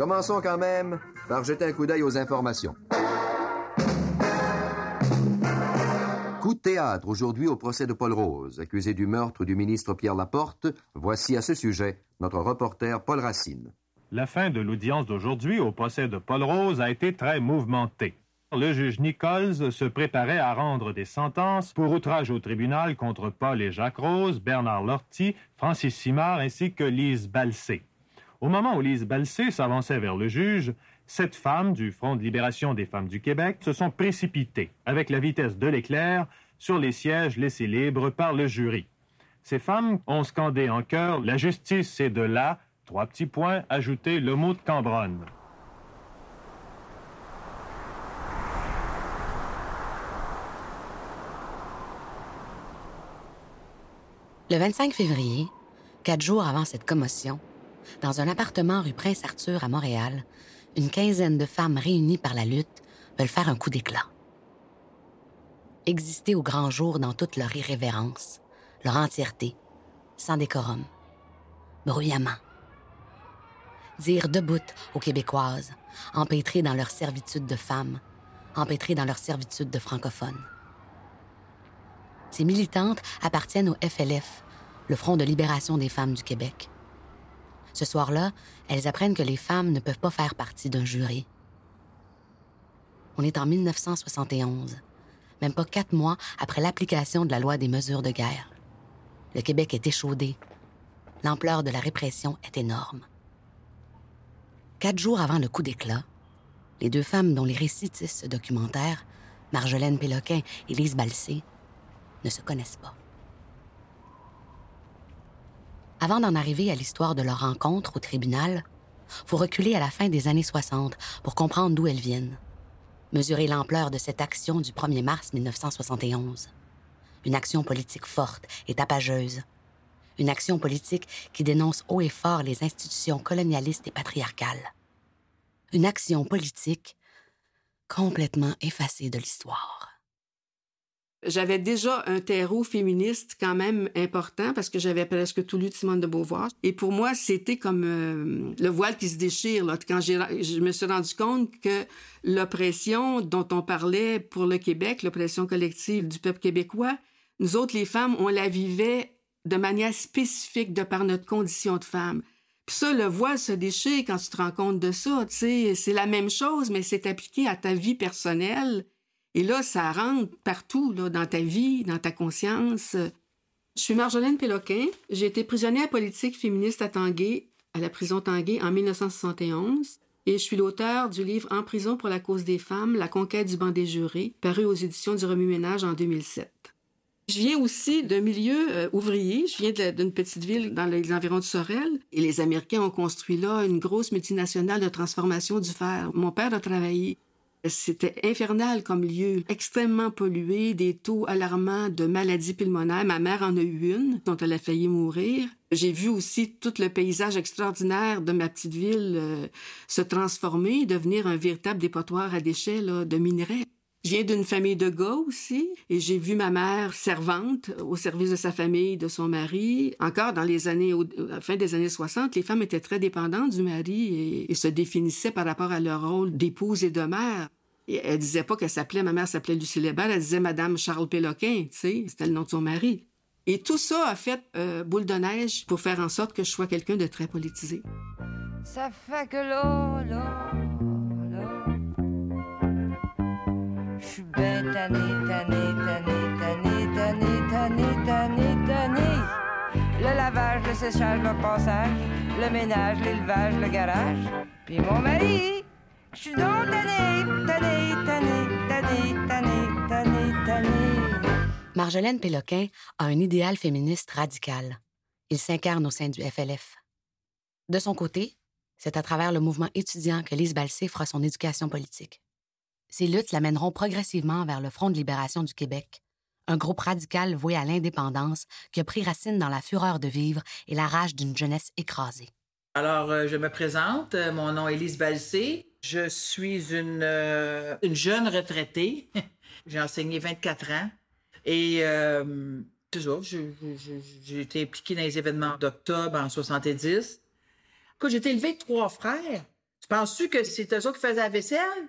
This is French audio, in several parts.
Commençons quand même par jeter un coup d'œil aux informations. Coup de théâtre aujourd'hui au procès de Paul Rose, accusé du meurtre du ministre Pierre Laporte. Voici à ce sujet notre reporter Paul Racine. La fin de l'audience d'aujourd'hui au procès de Paul Rose a été très mouvementée. Le juge Nichols se préparait à rendre des sentences pour outrage au tribunal contre Paul et Jacques Rose, Bernard Lortie, Francis Simard ainsi que Lise Balsé. Au moment où Lise Balsé s'avançait vers le juge, sept femmes du Front de libération des femmes du Québec se sont précipitées, avec la vitesse de l'éclair, sur les sièges laissés libres par le jury. Ces femmes ont scandé en chœur La justice c'est de là, trois petits points, ajouté le mot de Cambronne. Le 25 février, quatre jours avant cette commotion, dans un appartement rue Prince-Arthur à Montréal, une quinzaine de femmes réunies par la lutte veulent faire un coup d'éclat. Exister au grand jour dans toute leur irrévérence, leur entièreté, sans décorum, bruyamment. Dire debout aux Québécoises, empêtrées dans leur servitude de femmes, empêtrées dans leur servitude de francophones. Ces militantes appartiennent au FLF, le Front de libération des femmes du Québec. Ce soir-là, elles apprennent que les femmes ne peuvent pas faire partie d'un jury. On est en 1971, même pas quatre mois après l'application de la loi des mesures de guerre. Le Québec est échaudé. L'ampleur de la répression est énorme. Quatre jours avant le coup d'éclat, les deux femmes dont les récits tissent ce documentaire, Marjolaine Péloquin et Lise Balsé, ne se connaissent pas. Avant d'en arriver à l'histoire de leur rencontre au tribunal, faut reculer à la fin des années 60 pour comprendre d'où elles viennent. Mesurer l'ampleur de cette action du 1er mars 1971. Une action politique forte et tapageuse. Une action politique qui dénonce haut et fort les institutions colonialistes et patriarcales. Une action politique complètement effacée de l'histoire. J'avais déjà un terreau féministe quand même important parce que j'avais presque tout lu de Simone de Beauvoir. Et pour moi, c'était comme euh, le voile qui se déchire. Là. Quand je me suis rendu compte que l'oppression dont on parlait pour le Québec, l'oppression collective du peuple québécois, nous autres, les femmes, on la vivait de manière spécifique de par notre condition de femme. Puis ça, le voile se déchire quand tu te rends compte de ça. C'est la même chose, mais c'est appliqué à ta vie personnelle et là, ça rentre partout, là, dans ta vie, dans ta conscience. Je suis Marjolaine Péloquin. J'ai été prisonnière politique féministe à Tanguay, à la prison Tanguay, en 1971. Et je suis l'auteur du livre En prison pour la cause des femmes, la conquête du banc des jurés, paru aux éditions du Remue-Ménage en 2007. Je viens aussi d'un milieu euh, ouvrier. Je viens d'une petite ville dans les environs de Sorel. Et les Américains ont construit là une grosse multinationale de transformation du fer. Mon père a travaillé c'était infernal comme lieu, extrêmement pollué, des taux alarmants de maladies pulmonaires. Ma mère en a eu une, dont elle a failli mourir. J'ai vu aussi tout le paysage extraordinaire de ma petite ville euh, se transformer, devenir un véritable dépotoir à déchets de minerais. Je viens d'une famille de gars aussi, et j'ai vu ma mère servante au service de sa famille, de son mari. Encore dans les années, à la fin des années 60, les femmes étaient très dépendantes du mari et, se définissaient par rapport à leur rôle d'épouse et de mère. Et elle disait pas qu'elle s'appelait, ma mère s'appelait Lucie Lebel, elle disait Madame Charles Péloquin, tu sais, c'était le nom de son mari. Et tout ça a fait euh, boule de neige pour faire en sorte que je sois quelqu'un de très politisé. Ça fait que là, là, ben tanné, tanné, tanné, tanné, tanné, tanné, tanné, tanné. Le lavage, le séchage, le passage, le ménage, l'élevage, le garage. Puis mon mari, je suis donc tanné, tanné, tanné, tanné, tanné, tanné, tanné. Marjolaine Péloquin a un idéal féministe radical. Il s'incarne au sein du FLF. De son côté, c'est à travers le mouvement étudiant que Lise Balsé fera son éducation politique. Ces luttes l'amèneront progressivement vers le Front de libération du Québec, un groupe radical voué à l'indépendance qui a pris racine dans la fureur de vivre et la rage d'une jeunesse écrasée. Alors, euh, je me présente. Euh, mon nom est Lise Balsé. Je suis une, euh, une jeune retraitée. j'ai enseigné 24 ans. Et toujours, j'ai été impliquée dans les événements d'octobre en 70. Quand j'ai été élevée avec trois frères Penses-tu que c'est eux autres qui faisaient la vaisselle?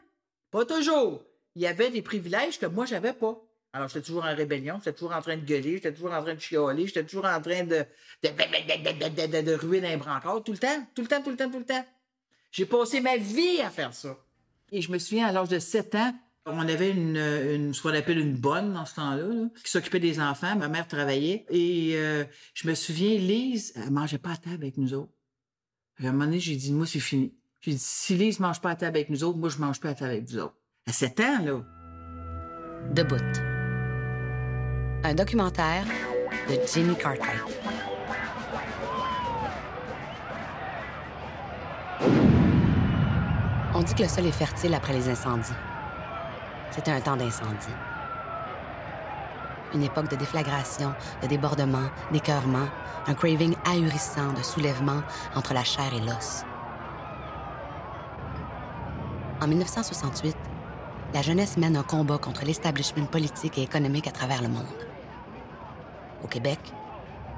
Pas toujours. Il y avait des privilèges que moi, j'avais pas. Alors, j'étais toujours en rébellion, j'étais toujours en train de gueuler, j'étais toujours en train de chialer, j'étais toujours en train de, de, de, de, ruer d'un brancard, tout le temps, tout le temps, tout le temps, tout le temps. J'ai passé ma vie à faire ça. Et je me souviens, à l'âge de 7 ans, on avait une, ce qu'on appelle une bonne dans ce temps-là, là, qui s'occupait des enfants. Ma mère travaillait. Et euh, je me souviens, Lise, elle mangeait pas à table avec nous autres. à un moment donné, j'ai dit, moi, c'est fini. J'ai dit, si Lise mange pas à table avec nous autres, moi, je mange pas à table avec vous autres. À 7 ans, là. Debout. Un documentaire de Jimmy Cartwright. On dit que le sol est fertile après les incendies. C'était un temps d'incendie. Une époque de déflagration, de débordement, d'écœurement, un craving ahurissant de soulèvement entre la chair et l'os. En 1968, la jeunesse mène un combat contre l'establishment politique et économique à travers le monde. Au Québec,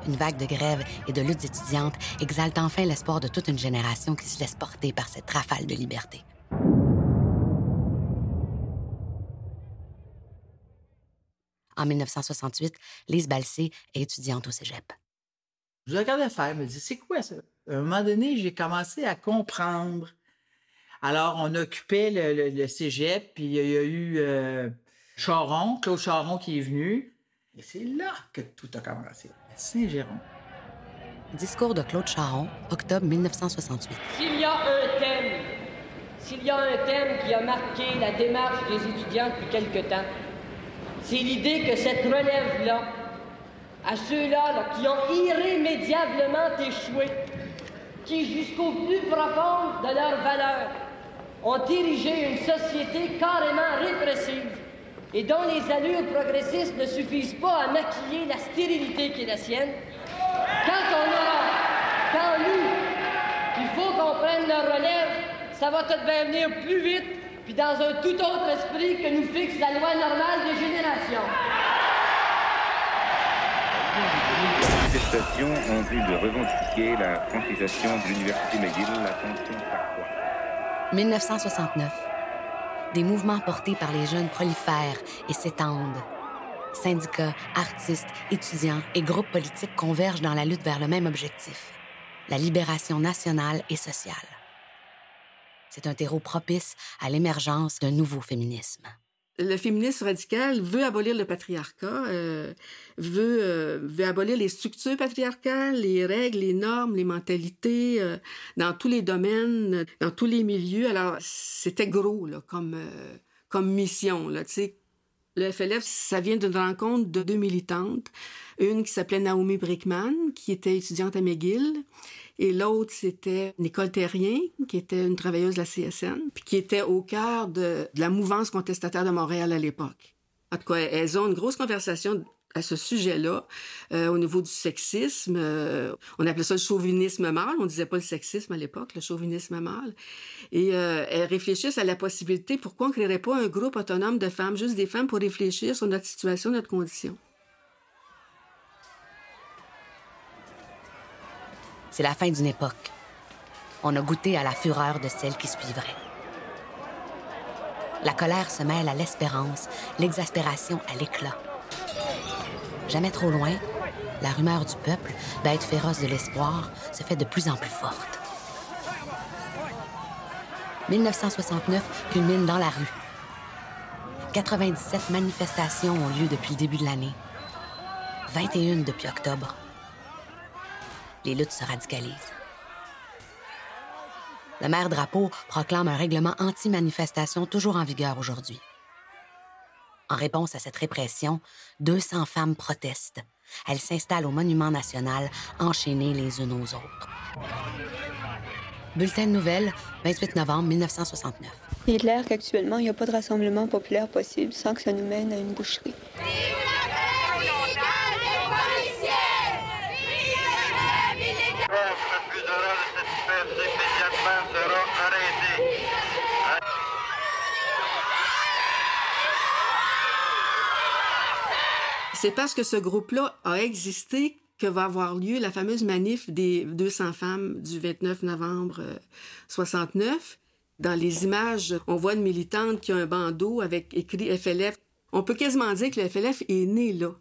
une vague de grèves et de luttes étudiantes exalte enfin l'espoir de toute une génération qui se laisse porter par cette rafale de liberté. En 1968, Lise Balsé est étudiante au cégep. Je regardais faire, je me dis, c'est quoi ça? À un moment donné, j'ai commencé à comprendre. Alors, on occupait le, le, cégep, puis il y a eu euh, Charon, Claude Charon qui est venu. Et c'est là que tout a commencé, à Saint-Géron. Discours de Claude Charon, octobre 1968. S'il y a un thème, s'il y a un thème qui a marqué la démarche des étudiants depuis quelque temps, c'est l'idée que cette relève-là, à ceux-là qui ont irrémédiablement échoué, qui jusqu'au plus profond de leurs valeurs ont érigé une société carrément répressive et dont les allures progressistes ne suffisent pas à maquiller la stérilité qui est la sienne, quand on aura, quand nous, il faut qu'on prenne la relève, ça va tout venir plus vite puis dans un tout autre esprit que nous fixe la loi normale des générations. Les manifestations ont vu de revendiquer la francisation de l'Université McGill, la parfois. 1969. Des mouvements portés par les jeunes prolifèrent et s'étendent. Syndicats, artistes, étudiants et groupes politiques convergent dans la lutte vers le même objectif, la libération nationale et sociale. C'est un terreau propice à l'émergence d'un nouveau féminisme. Le féminisme radical veut abolir le patriarcat, euh, veut, euh, veut abolir les structures patriarcales, les règles, les normes, les mentalités, euh, dans tous les domaines, dans tous les milieux. Alors, c'était gros comme, comme mission. Le FLF, ça vient d'une rencontre de deux militantes. Une qui s'appelait Naomi Brickman, qui était étudiante à McGill, et l'autre, c'était Nicole Terrien, qui était une travailleuse de la CSN, puis qui était au cœur de, la mouvance contestataire de Montréal à l'époque. En tout cas, elles ont une grosse conversation à ce sujet-là, euh, au niveau du sexisme. Euh, on appelait ça le chauvinisme mâle. On disait pas le sexisme à l'époque, le chauvinisme mâle. Et euh, elles réfléchissent à la possibilité, pourquoi on créerait pas un groupe autonome de femmes, juste des femmes, pour réfléchir sur notre situation, notre condition. C'est la fin d'une époque. On a goûté à la fureur de celle qui suivrait. La colère se mêle à l'espérance, l'exaspération à l'éclat. Jamais trop loin, la rumeur du peuple, bête féroce de l'espoir, se fait de plus en plus forte. 1969 culmine dans la rue. 97 manifestations ont lieu depuis le début de l'année. 21 depuis octobre les luttes se radicalisent. Le maire Drapeau proclame un règlement anti-manifestation toujours en vigueur aujourd'hui. En réponse à cette répression, 200 femmes protestent. Elles s'installent au Monument national, enchaînées les unes aux autres. Bulletin de nouvelles, 28 novembre 1969. Il est clair qu'actuellement, il n'y a pas de rassemblement populaire possible sans que ça nous mène à une boucherie. C'est parce que ce groupe-là a existé que va avoir lieu la fameuse manif des 200 femmes du 29 novembre 69, euh, Dans les images, on voit une militante qui a un bandeau avec écrit FLF. On peut quasiment dire que le FLF est né là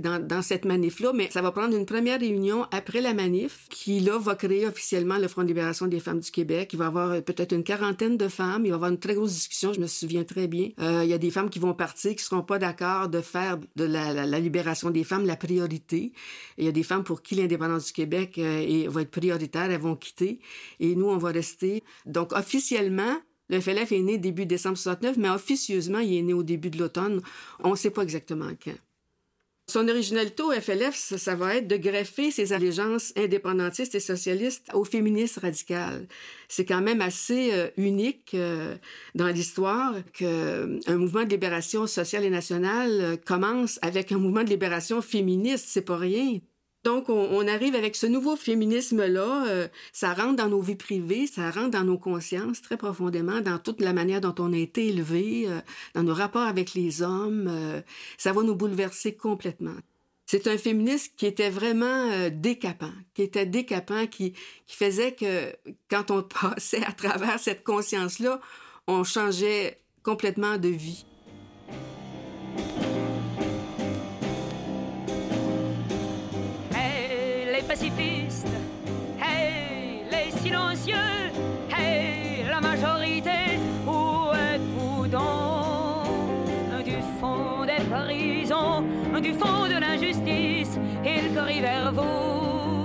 dans, cette manif-là, mais ça va prendre une première réunion après la manif qui, là, va créer officiellement le Front de libération des femmes du Québec. Il va y avoir euh, peut-être une quarantaine de femmes. Il va y avoir une très grosse discussion, je me souviens très bien. Euh, il y a des femmes qui vont partir, qui seront pas d'accord de faire de la, libération des femmes la priorité. il y a des femmes pour qui l'indépendance du Québec euh, va être prioritaire, elles vont quitter. Et nous, on va rester. Donc, officiellement, le FLF est né début décembre 69, mais officieusement, il est né au début de l'automne. On ne sait pas exactement quand. Son originalité au FLF, ça, va être de greffer ses allégeances indépendantistes et socialistes au féminisme radical. C'est quand même assez euh, unique euh, dans l'histoire qu'un euh, mouvement de libération sociale et nationale commence avec un mouvement de libération féministe. C'est pas rien. Donc, on, arrive avec ce nouveau féminisme-là, euh, ça rentre dans nos vies privées, ça rentre dans nos consciences très profondément, dans toute la manière dont on a été élevé, euh, dans nos rapports avec les hommes. Euh, ça va nous bouleverser complètement. C'est un féminisme qui était vraiment décapant, qui était décapant, qui, qui faisait que quand on passait à travers cette conscience-là, on changeait complètement de vie. Pacifistes, hey, les silencieux, hey, la majorité, où êtes-vous donc? Du fond des prisons, du fond de l'injustice, il corrit vers vous.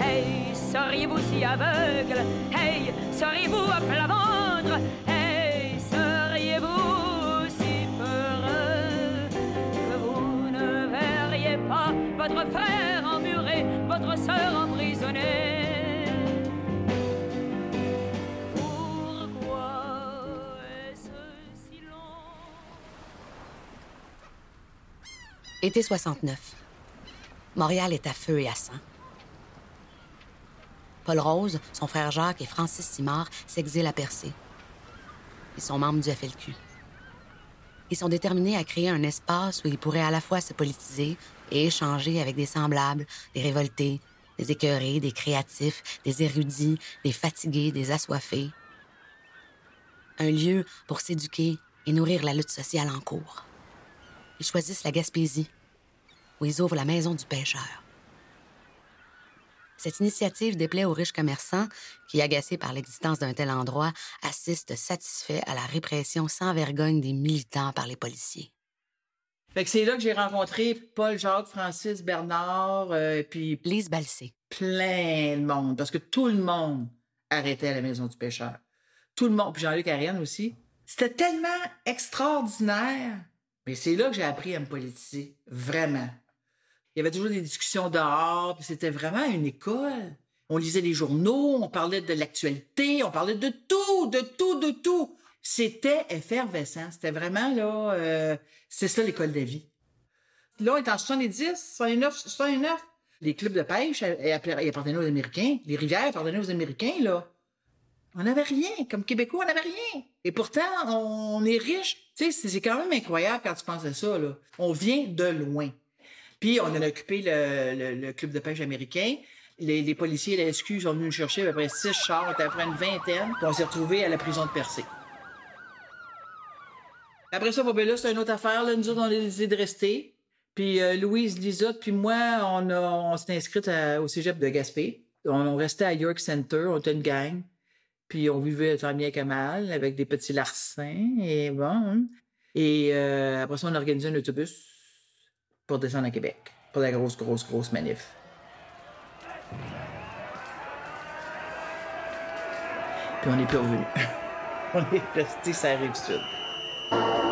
Hey, seriez-vous si aveugle, hey, seriez-vous à plat ventre, hey, seriez-vous si peureux que vous ne verriez pas votre frère? Sœur emprisonnée. Pourquoi est-ce si long? Été 69. Montréal est à feu et à sang. Paul Rose, son frère Jacques et Francis Simard s'exilent à Percé. Ils sont membres du FLQ. Ils sont déterminés à créer un espace où ils pourraient à la fois se politiser et échanger avec des semblables, des révoltés, des écœurés, des créatifs, des érudits, des fatigués, des assoiffés. Un lieu pour s'éduquer et nourrir la lutte sociale en cours. Ils choisissent la Gaspésie, où ils ouvrent la maison du pêcheur. Cette initiative déplaît aux riches commerçants qui, agacés par l'existence d'un tel endroit, assistent satisfaits à la répression sans vergogne des militants par les policiers. Fait que c'est là que j'ai rencontré Paul, Jacques, Francis, Bernard, euh, puis... Lise Balsé. Plein de monde, parce que tout le monde arrêtait à la maison du pêcheur. Tout le monde, puis Jean-Luc Ariane aussi. C'était tellement extraordinaire. Mais c'est là que j'ai appris à me politiser, vraiment. Il y avait toujours des discussions dehors, puis c'était vraiment une école. On lisait les journaux, on parlait de l'actualité, on parlait de tout, de tout, de tout. C'était effervescent. C'était vraiment, là, euh, c'est ça l'école de vie. Là, on est en 70, 69, 69. Les clubs de pêche ils appartenaient aux Américains. Les rivières appartenaient aux Américains, là. On n'avait rien. Comme Québécois, on n'avait rien. Et pourtant, on est riche. Tu sais, c'est quand même incroyable quand tu penses à ça, là. On vient de loin. Puis, on a occupé le, club de pêche américain. Les, les, policiers et la SQ sont venus nous chercher à peu près six chars, à peu près une vingtaine. Puis on s'est retrouvés à la prison de Percé. Après ça, là, c'est une autre affaire. Là. Nous autres, on a décidé de rester. Puis euh, Louise Lisotte, puis moi, on, s'est inscrite au cégep de Gaspé. On, on, restait à York Center, on était une gang. Puis on vivait tant bien que mal, avec des petits larcins, et bon. Et euh, après ça, on a organisé un autobus pour descendre à Québec, pour la grosse, grosse, grosse manif. Puis on n'est plus revenu. on est resté sur la sud.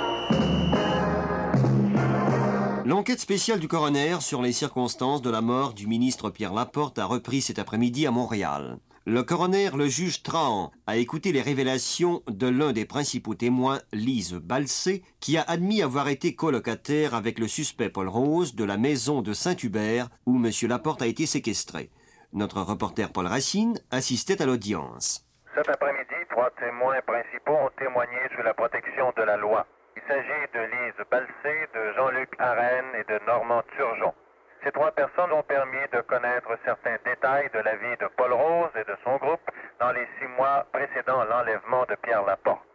L'enquête spéciale du coroner sur les circonstances de la mort du ministre Pierre Laporte a repris cet après-midi à Montréal. Le coroner, le juge Trahan, a écouté les révélations de l'un des principaux témoins, Lise Balsé, qui a admis avoir été colocataire avec le suspect Paul Rose de la maison de Saint-Hubert où M. Laporte a été séquestré. Notre reporter Paul Racine assistait à l'audience. Cet après-midi, trois témoins principaux ont témoigné sous la protection de la loi. Il s'agit de Lise Balsé, de Jean-Luc Arène et de Normand Turgeon. Ces trois personnes ont permis de connaître certains détails de la vie de Paul Rose et de son groupe dans les six mois précédant l'enlèvement de Pierre Laporte.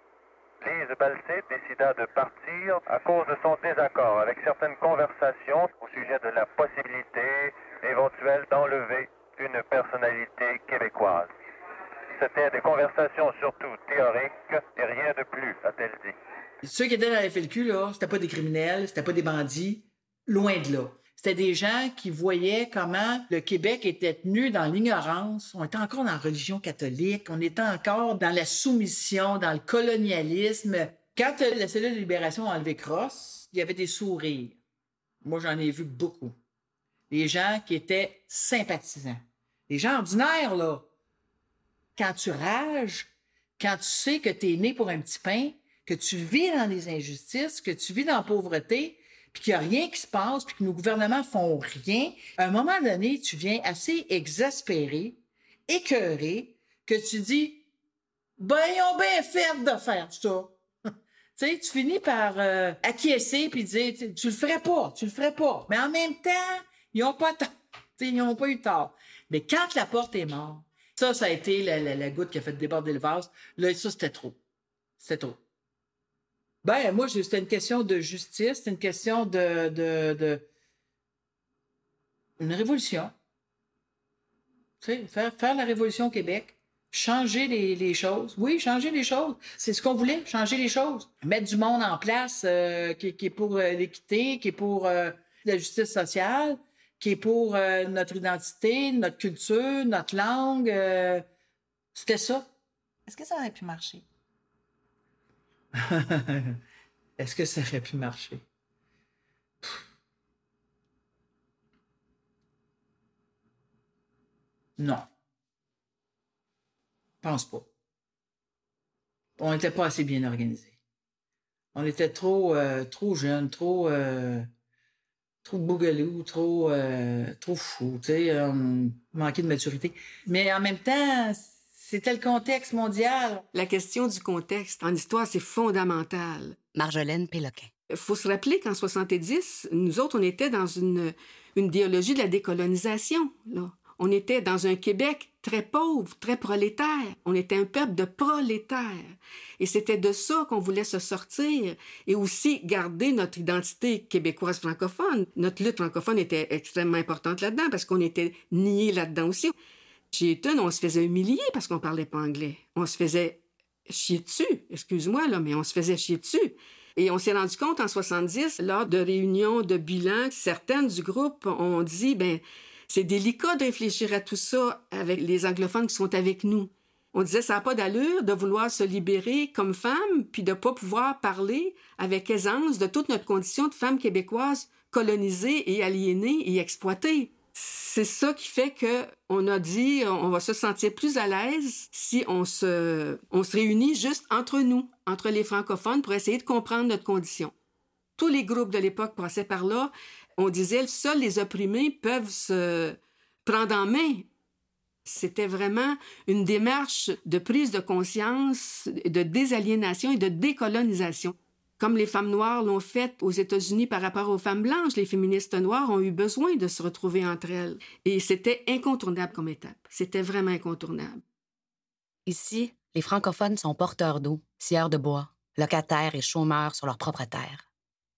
Lise Balsé décida de partir à cause de son désaccord avec certaines conversations au sujet de la possibilité éventuelle d'enlever une personnalité québécoise. C'était des conversations surtout théoriques et rien de plus, a-t-elle dit. Ceux qui étaient dans la FLQ, là, c'était pas des criminels, c'était pas des bandits, loin de là. C'était des gens qui voyaient comment le Québec était tenu dans l'ignorance. On était encore dans la religion catholique, on était encore dans la soumission, dans le colonialisme. Quand la cellule de libération a enlevé Cross, il y avait des sourires. Moi, j'en ai vu beaucoup. Des gens qui étaient sympathisants. Des gens ordinaires, là. Quand tu rages, quand tu sais que tu es né pour un petit pain, que tu vis dans les injustices, que tu vis dans la pauvreté, puis qu'il n'y a rien qui se passe, puis que nos gouvernements font rien, à un moment donné, tu viens assez exaspéré, écœuré, que tu dis, ben, ils ont bien fait de faire ça. tu sais, tu finis par euh, acquiescer puis dire, tu, tu le ferais pas, tu le ferais pas. Mais en même temps, ils n'ont pas tort. ils n'ont pas eu tort. Mais quand la porte est morte, ça, ça a été la, la, la goutte qui a fait déborder le vase. Là, ça, c'était trop. C'était trop. Ben, moi, c'était une question de justice, c'était une question de, de, une révolution. Tu sais, faire, faire la révolution au Québec, changer les, les choses. Oui, changer les choses. C'est ce qu'on voulait, changer les choses. Mettre du monde en place euh, qui, qui, est pour euh, l'équité, qui est pour euh, la justice sociale, qui est pour notre identité, notre culture, notre langue. c'était ça. Est-ce que ça aurait pu marcher? Est-ce que ça aurait pu marcher? Non. Pense pas. On n'était pas assez bien organisé. On était trop, euh, trop jeunes, trop, euh, trop bougalou, trop, euh, trop fou, tu sais, on manquait de maturité. Mais en même temps, c'était le contexte mondial. La question du contexte en histoire, c'est fondamental. Marjolaine Péloquin. Il faut se rappeler qu'en 70, nous autres, on était dans une, une idéologie de la décolonisation. Là. On était dans un Québec très pauvre, très prolétaire. On était un peuple de prolétaires. Et c'était de ça qu'on voulait se sortir et aussi garder notre identité québécoise francophone. Notre lutte francophone était extrêmement importante là-dedans parce qu'on était niés là-dedans aussi. On se faisait humilier parce qu'on parlait pas anglais. On se faisait chier dessus, excuse-moi, là, mais on se faisait chier dessus. Et on s'est rendu compte en 70, lors de réunions de bilan, certaines du groupe ont dit, ben, c'est délicat de réfléchir à tout ça avec les anglophones qui sont avec nous. On disait, ça n'a pas d'allure de vouloir se libérer comme femme, puis de pas pouvoir parler avec aisance de toute notre condition de femme québécoise colonisée et aliénée et exploitée. C'est ça qui fait que on a dit on va se sentir plus à l'aise si on se on se réunit juste entre nous, entre les francophones pour essayer de comprendre notre condition. Tous les groupes de l'époque passaient par là. On disait seuls les opprimés peuvent se prendre en main. C'était vraiment une démarche de prise de conscience, de désaliénation et de décolonisation comme les femmes noires l'ont fait aux États-Unis par rapport aux femmes blanches, les féministes noires ont eu besoin de se retrouver entre elles. Et c'était incontournable comme étape. C'était vraiment incontournable. Ici, les francophones sont porteurs d'eau, scieurs de bois, locataires et chômeurs sur leur propre terre.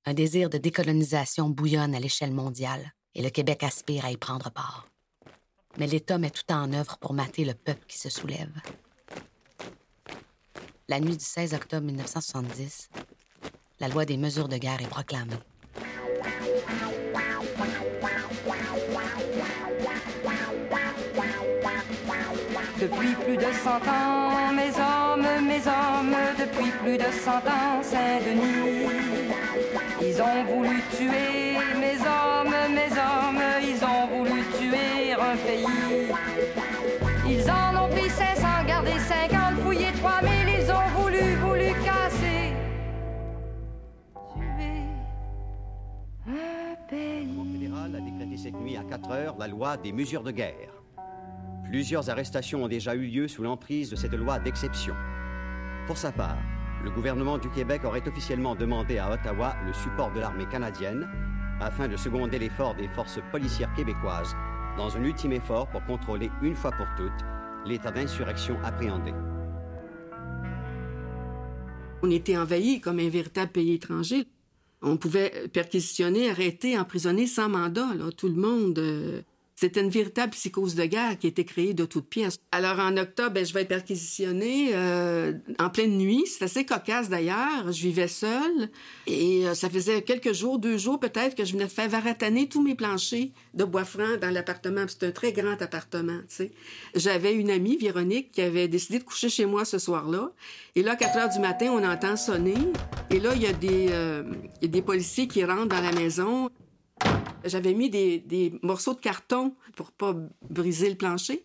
Un désir de décolonisation bouillonne à l'échelle mondiale et le Québec aspire à y prendre part. Mais l'État met tout en œuvre pour mater le peuple qui se soulève. La nuit du 16 octobre 1970, la loi des mesures de guerre est proclamée. Depuis plus de cent ans, mes hommes, mes hommes, depuis plus de cent ans, Saint-Denis. Ils ont voulu tuer mes hommes, mes hommes, ils ont voulu tuer un pays. Ils ont cette nuit à 4 heures la loi des mesures de guerre. Plusieurs arrestations ont déjà eu lieu sous l'emprise de cette loi d'exception. Pour sa part, le gouvernement du Québec aurait officiellement demandé à Ottawa le support de l'armée canadienne afin de seconder l'effort des forces policières québécoises dans un ultime effort pour contrôler une fois pour toutes l'état d'insurrection appréhendé. On était envahis comme un véritable pays étranger. On pouvait perquisitionner, arrêter, emprisonner sans mandat. Là. Tout le monde c'était une véritable psychose de guerre qui était créée de toutes pièces. Alors en octobre, ben, je vais être perquisitionnée euh, en pleine nuit. C'est assez cocasse d'ailleurs. Je vivais seule et euh, ça faisait quelques jours, deux jours peut-être, que je venais faire varataner tous mes planchers de bois franc dans l'appartement. C'est un très grand appartement. J'avais une amie, Véronique, qui avait décidé de coucher chez moi ce soir-là. Et là, à 4 heures du matin, on entend sonner. Et là, il y a des, euh, il y a des policiers qui rentrent dans la maison. J'avais mis des, morceaux de carton pour pas briser le plancher.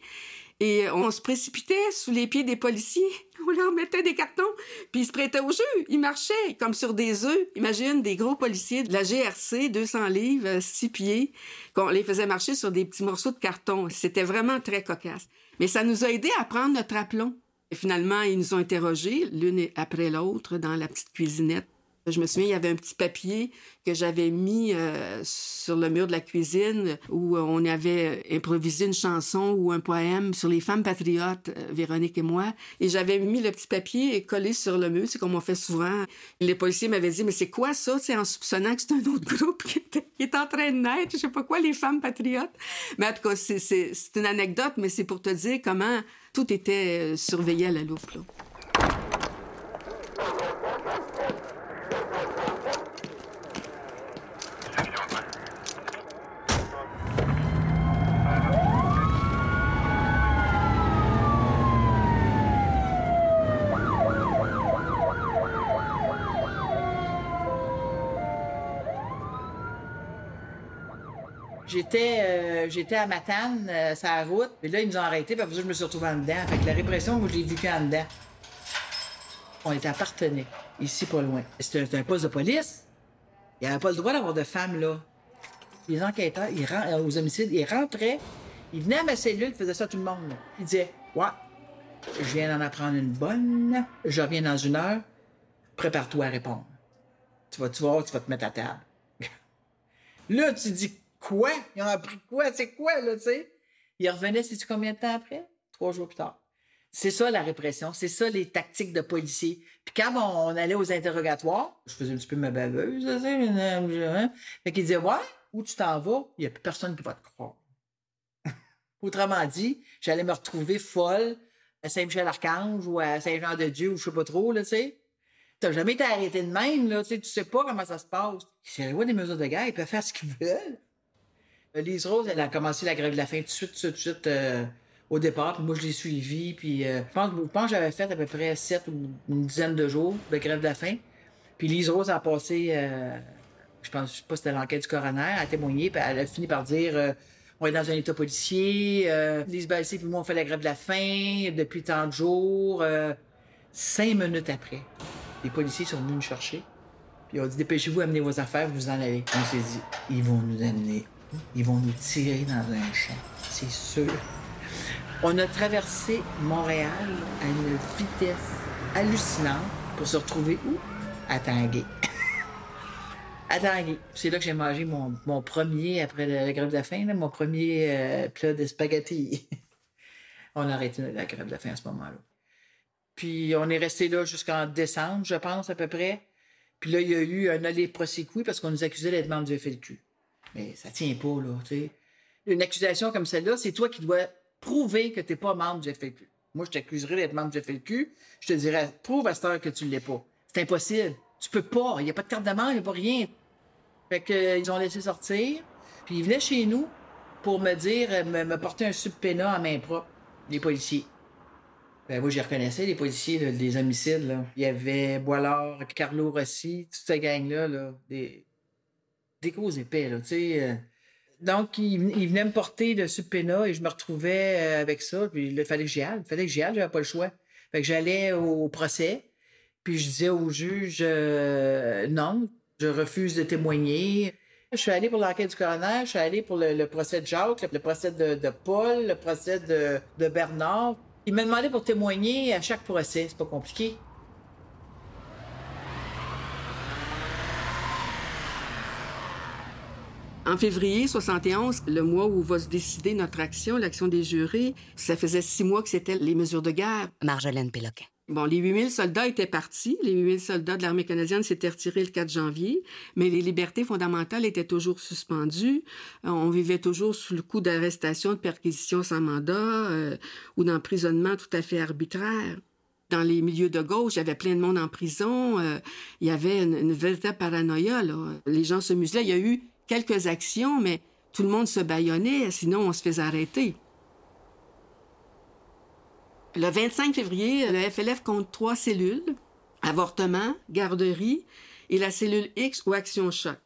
Et on se précipitait sous les pieds des policiers. On leur mettait des cartons, puis ils se prêtaient au jeu. Ils marchaient comme sur des œufs. Imagine des gros policiers de la GRC, 200 livres, 6 pieds, qu'on les faisait marcher sur des petits morceaux de carton. C'était vraiment très cocasse. Mais ça nous a aidé à prendre notre aplomb. Et finalement, ils nous ont interrogés, l'une après l'autre, dans la petite cuisinette je me souviens, il y avait un petit papier que j'avais mis euh, sur le mur de la cuisine où on avait improvisé une chanson ou un poème sur les femmes patriotes, euh, Véronique et moi. Et j'avais mis le petit papier collé sur le mur, c'est comme on fait souvent. Les policiers m'avaient dit, mais c'est quoi ça? C'est en soupçonnant que c'est un autre groupe qui, est en train de naître. Je sais pas quoi, les femmes patriotes. Mais en tout cas, c'est une anecdote, mais c'est pour te dire comment tout était euh, surveillé à la loupe. J'étais euh, j'étais à Matane, euh, sur la route, et là, ils nous ont arrêtés, puis je me suis retrouvé en dedans. Fait que la répression, moi, je l'ai vécue en dedans. On était à Partenay, ici pas loin. C'était un poste de police. Il n'y avait pas le droit d'avoir de femmes là. Les enquêteurs, ils rentrent, euh, aux homicides, ils rentraient, ils venaient à ma cellule, ils faisaient ça à tout le monde. Ils disaient Ouais, je viens d'en apprendre une bonne, je reviens dans une heure, prépare-toi à répondre. Tu vas, tu voir, tu vas te mettre à table. là, tu dis Quoi? Ils ont appris quoi? C'est quoi, là, tu sais? Ils revenaient, sais-tu combien de temps après? Trois jours plus tard. C'est ça la répression, c'est ça les tactiques de policiers. Puis quand on, allait aux interrogatoires, je faisais un petit peu ma baveuse, tu sais, hein? fait qu'ils disaient ouais, où tu t'en vas, il n'y a plus personne qui va te croire. Autrement dit, j'allais me retrouver folle à Saint-Michel-Archange ou à Saint-Jean-de-Dieu ou je sais pas trop, là, tu sais. T'as jamais été arrêté de même, là, tu sais, tu sais pas comment ça se passe. C'est la loi des mesures de guerre, ils peuvent faire ce qu'ils veulent. Euh, Lise Rose, elle a commencé la grève de la faim tout de suite, tout de suite, euh, au départ. Puis moi, je l'ai suivi. Puis euh, je pense, que j'avais fait à peu près sept ou une dizaine de jours de grève de la faim. Puis Lise Rose a passé, je pense, je sais pas si c'était l'enquête du coroner, a témoigné, puis elle a fini par dire on est dans un état policier, Lise Balsé puis moi, on fait la grève de la faim depuis tant de jours. cinq minutes après, les policiers sont venus nous chercher. Puis ils ont dit dépêchez-vous, amenez vos affaires, vous en allez. On s'est dit ils vont nous amener ils vont nous tirer dans un champ, c'est sûr. On a traversé Montréal à une vitesse hallucinante pour se retrouver où? À Tanguay. à Tanguay. C'est là que j'ai mangé mon, premier, après la, grève de la faim, mon premier euh, plat de spaghetti. on a arrêté la grève de la faim à ce moment-là. Puis on est resté là jusqu'en décembre, je pense, à peu près. Puis là, il y a eu un olé prosécuit parce qu'on nous accusait d'être membre du FLQ. Mais ça tient pas, là, tu sais. Une accusation comme celle-là, c'est toi qui dois prouver que tu n'es pas membre du FLQ. Moi, je t'accuserais d'être membre du FLQ. Je te dirais, prouve à cette heure que tu ne l'es pas. C'est impossible. Tu peux pas. Il n'y a pas de carte d'amende, il n'y a pas rien. Fait que, euh, ils ont laissé sortir. Puis ils venaient chez nous pour me dire, euh, me, porter un subpénat à main propre, les policiers. Ben, moi, j'y reconnaissais, les policiers des homicides. Là. Il y avait Boilard, Carlo Rossi, toute cette gang-là, là, des tu sais. Euh. Donc, il, venait me porter le subpénat et je me retrouvais euh, avec ça. Puis il fallait que j'y aille. Il fallait que j'y aille, j'avais pas le choix. Fait que j'allais au procès, puis je disais au juge euh, non, je refuse de témoigner. Je suis allé pour l'enquête du coroner, je suis allé pour le, procès de Jacques, le, procès de, Paul, le procès de, de Bernard. Il m'a demandé pour témoigner à chaque procès, c'est pas compliqué. En février 71, le mois où va se décider notre action, l'action des jurés, ça faisait six mois que c'était les mesures de guerre. Marjolaine Péloquin. Bon, les 8000 soldats étaient partis. Les 8000 soldats de l'armée canadienne s'étaient retirés le 4 janvier, mais les libertés fondamentales étaient toujours suspendues. Euh, On vivait toujours sous le coup d'arrestation, de perquisitions sans mandat euh, ou d'emprisonnement tout à fait arbitraire. Dans les milieux de gauche, il y avait plein de monde en prison. euh, il y avait une, une véritable paranoïa. Là. Les gens se muselaient. Il y a eu quelques actions, mais tout le monde se bâillonnait, sinon on se faisait arrêter. Le 25 février, le FLF compte trois cellules avortement, garderie et la cellule X ou Action Choc.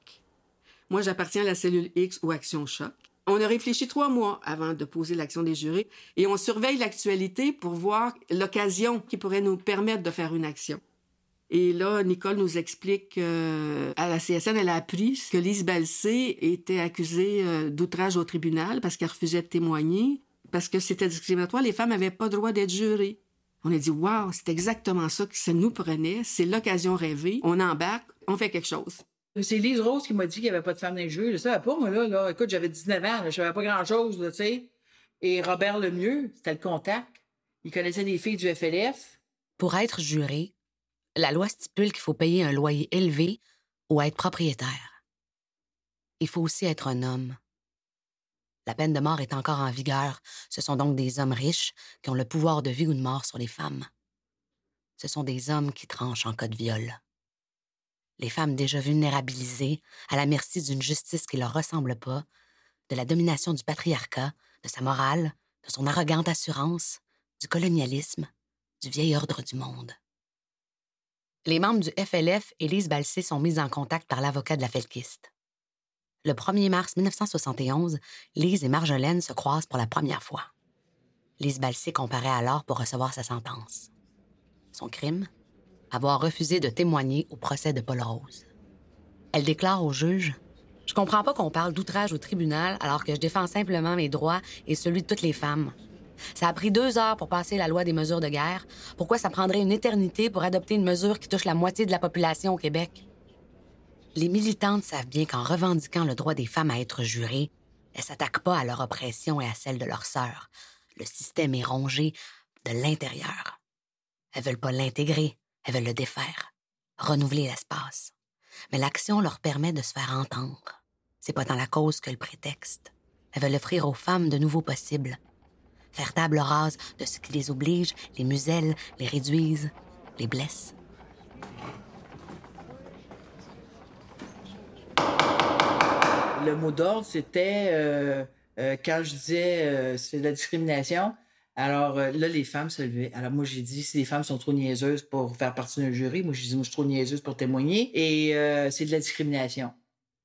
Moi, j'appartiens à la cellule X ou Action Choc. On a réfléchi trois mois avant de poser l'action des jurés et on surveille l'actualité pour voir l'occasion qui pourrait nous permettre de faire une action. Et là, Nicole nous explique qu'à la CSN, elle a appris que Lise Balsé était accusée euh, d'outrage au tribunal parce qu'elle refusait de témoigner, parce que c'était discriminatoire. Les femmes n'avaient pas le droit d'être jurées. On a dit, waouh, c'est exactement ça que ça nous prenait. C'est l'occasion rêvée. On embarque, on fait quelque chose. C'est Lise Rose qui m'a dit qu'il n'y avait pas de femme dans. Je savais pas, moi, là. là. Écoute, j'avais 19 ans, là, je savais pas grand-chose, là, tu sais. Et Robert Lemieux, c'était le contact. Il connaissait des filles du FLF. Pour être juré, la loi stipule qu'il faut payer un loyer élevé ou être propriétaire. Il faut aussi être un homme. La peine de mort est encore en vigueur. Ce sont donc des hommes riches qui ont le pouvoir de vie ou de mort sur les femmes. Ce sont des hommes qui tranchent en cas de viol. Les femmes déjà vulnérabilisées, à la merci d'une justice qui leur ressemble pas, de la domination du patriarcat, de sa morale, de son arrogante assurance, du colonialisme, du vieil ordre du monde. Les membres du FLF et Lise Balsé sont mis en contact par l'avocat de la felkiste. Le 1er mars 1971, Lise et Marjolaine se croisent pour la première fois. Lise Balsé comparaît alors pour recevoir sa sentence. Son crime? Avoir refusé de témoigner au procès de Paul Rose. Elle déclare au juge Je comprends pas qu'on parle d'outrage au tribunal alors que je défends simplement mes droits et celui de toutes les femmes. Ça a pris deux heures pour passer la loi des mesures de guerre. Pourquoi ça prendrait une éternité pour adopter une mesure qui touche la moitié de la population au Québec? Les militantes savent bien qu'en revendiquant le droit des femmes à être jurées, elles s'attaquent pas à leur oppression et à celle de leurs sœurs. Le système est rongé de l'intérieur. Elles veulent pas l'intégrer, elles veulent le défaire, renouveler l'espace. Mais l'action leur permet de se faire entendre. C'est pas dans la cause que le prétexte. Elles veulent offrir aux femmes de nouveaux possibles. Faire table rase de ce qui les oblige, les muselle, les réduisent, les blesse. Le mot d'ordre, c'était euh, euh, quand je disais euh, c'est de la discrimination. Alors là, les femmes se levaient. Alors moi, j'ai dit si les femmes sont trop niaiseuses pour faire partie d'un jury, moi, j'ai dit moi, je suis trop niaiseuse pour témoigner. Et c'est de la discrimination.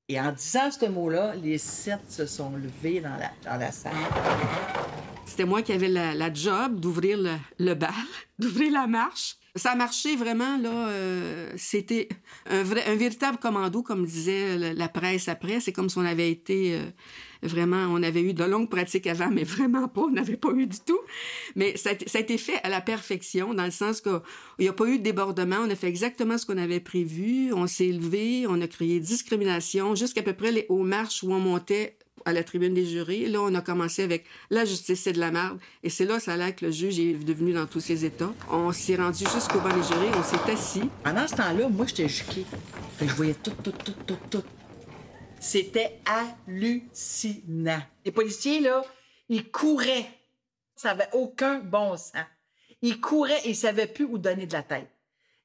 Et en disant ce mot-là, les sept se sont levés dans la, dans la salle. C'était moi qui avais la, job d'ouvrir le, bal, d'ouvrir la marche. Ça a marché vraiment, là. euh, C'était un, véritable commando, comme disait la, presse après. C'est comme si on avait été euh, vraiment, on avait eu de longues pratiques avant, mais vraiment pas, on n'avait pas eu du tout. Mais ça a été fait à la perfection, dans le sens qu'il n'y a pas eu de débordement. On a fait exactement ce qu'on avait prévu. On s'est élevé, on a créé discrimination jusqu'à peu près les, aux marches où on montait à la tribune des jurés. Là, on a commencé avec la justice, c'est de la merde. Et c'est là, ça a l'air que le juge est devenu dans tous ses états. On s'est rendu jusqu'au banc des jurés, on s'est assis. Pendant ce temps-là, moi, j'étais que je voyais tout, tout, tout, tout, tout. C'était hallucinant. Les policiers, là, ils couraient. Ça n'avait aucun bon sens. Ils couraient et ils savaient plus où donner de la tête.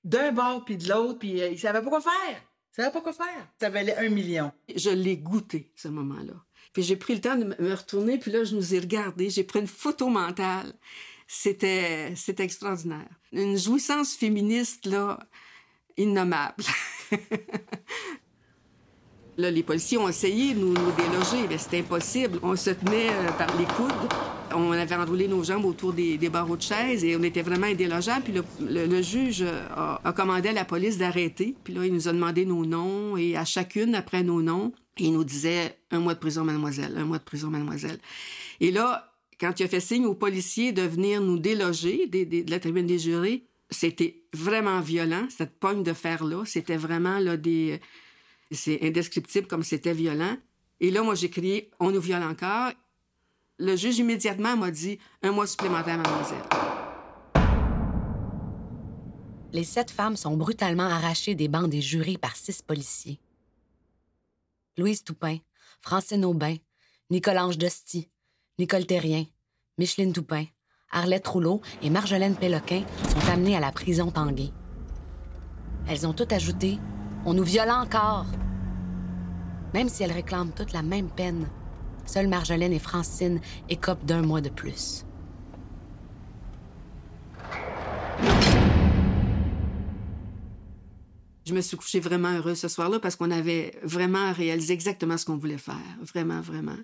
D'un bord puis de l'autre, puis euh, ils savaient pas quoi faire. Ils savaient pas quoi faire. Ça valait un million. Je l'ai goûté, ce moment-là. Puis j'ai pris le temps de me- retourner, puis là, je nous ai regardés. J'ai pris une photo mentale. C'était, c'était extraordinaire. Une jouissance féministe, là, innommable. Là, les policiers ont essayé de nous, déloger, mais c'était impossible. On se tenait euh, par les coudes. On avait enroulé nos jambes autour des, barreaux de chaises et on était vraiment indélogeables. Puis le, juge a, a commandé à la police d'arrêter. Puis là, il nous a demandé nos noms et à chacune, après nos noms, il nous disait un mois de prison, mademoiselle, un mois de prison, mademoiselle. Et là, quand il a fait signe aux policiers de venir nous déloger des- de la tribune des jurés, c'était vraiment violent, cette pogne de fer-là. C'était vraiment là, des... C'est indescriptible comme c'était violent. Et là, moi, j'ai crié On nous viole encore. Le juge immédiatement m'a dit Un mois supplémentaire, mademoiselle. Les sept femmes sont brutalement arrachées des bancs des jurys par six policiers. Louise Toupin, Francine Aubin, Nicole-Ange Dosty, Nicole Terrien, Micheline Toupin, Arlette Rouleau et Marjolaine Péloquin sont amenées à la prison Tanguay. Elles ont toutes ajouté On nous viole encore. Même si elles réclament toutes la même peine, seules Marjolaine et Francine écopent d'un mois de plus. Je me suis couchée vraiment heureuse ce soir-là parce qu'on avait vraiment réalisé exactement ce qu'on voulait faire. Vraiment, vraiment.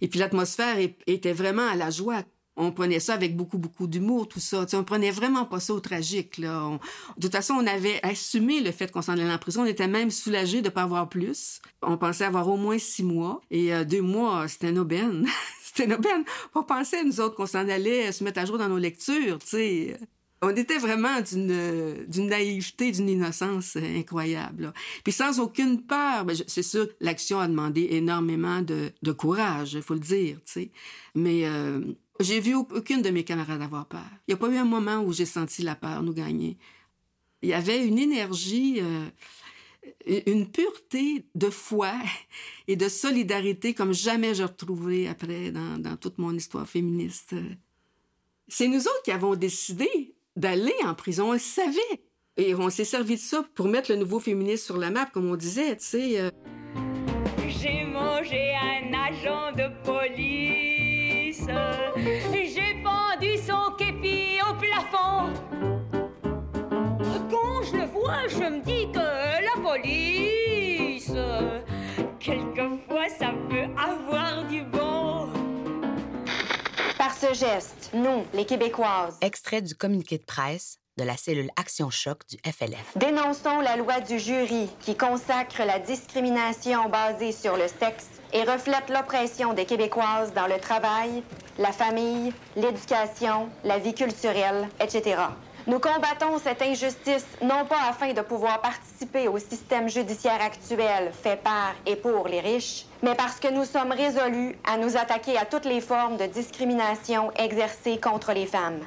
Et puis l'atmosphère était vraiment à la joie. On prenait ça avec beaucoup, beaucoup d'humour, tout ça. T'sais, on prenait vraiment pas ça au tragique. De toute façon, on avait assumé le fait qu'on s'en allait en prison. On était même soulagés de pas avoir plus. On pensait avoir au moins six mois. Et euh, deux mois, c'était une aubaine. c'était une aubaine. On pensait, nous autres, qu'on s'en allait se mettre à jour dans nos lectures. On était vraiment d'une d'une naïveté, d'une innocence incroyable. Là. Puis sans aucune peur, ben, c'est sûr, l'action a demandé énormément de, courage, il faut le dire, tu sais. Mais euh, j'ai vu aucune de mes camarades avoir peur. Il n'y a pas eu un moment où j'ai senti la peur nous gagner. Il y avait une énergie, euh, une pureté de foi et de solidarité comme jamais j'ai retrouvé après dans, dans toute mon histoire féministe. C'est nous autres qui avons décidé d'aller en prison. On le savait. Et on s'est servi de ça pour mettre le nouveau féministe sur la map, comme on disait, tu sais. Euh... J'ai mangé un agent de police. J'ai pendu son képi au plafond. Quand je le vois, je me dis que la police, quelquefois, ça peut avoir du bon. Par ce geste, nous, les Québécoises, Extrait du communiqué de presse de la cellule Action Choc du FLF. dénonçons la loi du jury qui consacre la discrimination basée sur le sexe et reflète l'oppression des Québécoises dans le travail, la famille, l'éducation, la vie culturelle, etc. Nous combattons cette injustice non pas afin de pouvoir participer au système judiciaire actuel fait par et pour les riches, mais parce que nous sommes résolus à nous attaquer à toutes les formes de discrimination exercées contre les femmes.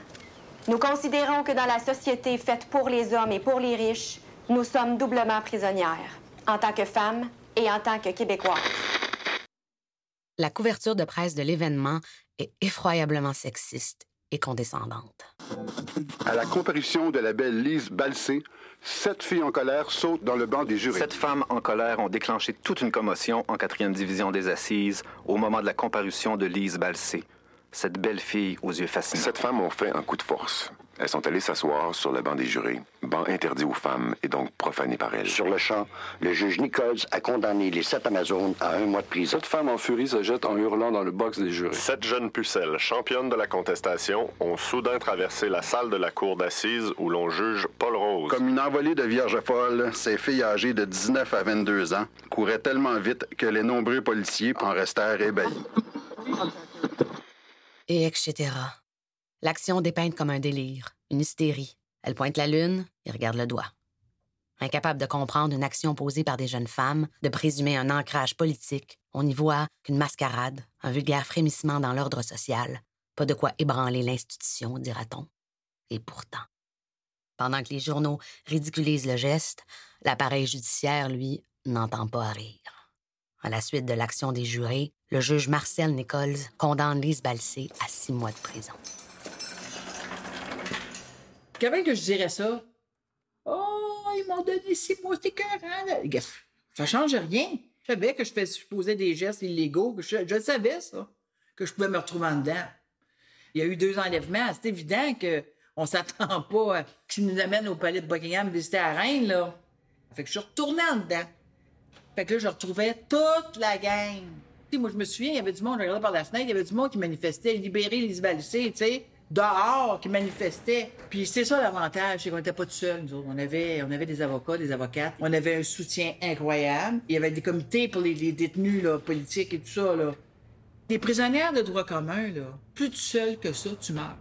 Nous considérons que dans la société faite pour les hommes et pour les riches, nous sommes doublement prisonnières, en tant que femmes et en tant que Québécoises. La couverture de presse de l'événement est effroyablement sexiste et condescendante. À la comparution de la belle Lise Balsé, sept filles en colère sautent dans le banc des jurés. Sept femmes en colère ont déclenché toute une commotion en quatrième division des assises au moment de la comparution de Lise Balsé. Cette belle fille aux yeux fascinants. Sept femmes ont fait un coup de force. Elles sont allées s'asseoir sur le banc des jurés, banc interdit aux femmes et donc profané par elles. Sur le champ, le juge Nichols a condamné les sept Amazones à un mois de prison. Sept femmes en furie se jettent en hurlant dans le box des jurés. Sept jeunes pucelles, championnes de la contestation, ont soudain traversé la salle de la cour d'assises où l'on juge Paul Rose. Comme une envolée de vierges folles, ces filles âgées de 19 à 22 ans couraient tellement vite que les nombreux policiers en restèrent ébahis. Et etc. L'action dépeinte comme un délire, une hystérie. Elle pointe la lune et regarde le doigt. Incapable de comprendre une action posée par des jeunes femmes, de présumer un ancrage politique, on n'y voit qu'une mascarade, un vulgaire frémissement dans l'ordre social. Pas de quoi ébranler l'institution, dira-t-on. Et pourtant. Pendant que les journaux ridiculisent le geste, l'appareil judiciaire, lui, n'entend pas rire. À la suite de l'action des jurés, le juge Marcel Nichols condamne Lise Balsé à six mois de prison. Comment que je dirais ça? Oh, ils m'ont donné six mois, c'était écœurant. Ça change rien. Je savais que je, fais, je posais des gestes illégaux, que je, je savais, ça, que je pouvais me retrouver en dedans. Il y a eu deux enlèvements. C'est évident qu'on s'attend pas à qu'ils nous amènent au palais de Buckingham visiter la reine, là. Fait que je suis retourné en dedans. Fait que là, je retrouvais toute la gang. Moi, je me souviens, il y avait du monde, je regardais par la fenêtre, il y avait du monde qui manifestait, libérer les tu sais, dehors, qui manifestait. Puis c'est ça l'avantage, c'est qu'on n'était pas tout seuls, nous autres. On avait, on avait des avocats, des avocates. On avait un soutien incroyable. Il y avait des comités pour les, les détenus, politiques et tout ça, là. Les prisonnières de droit commun, là, plus tu seul que ça, tu meurs.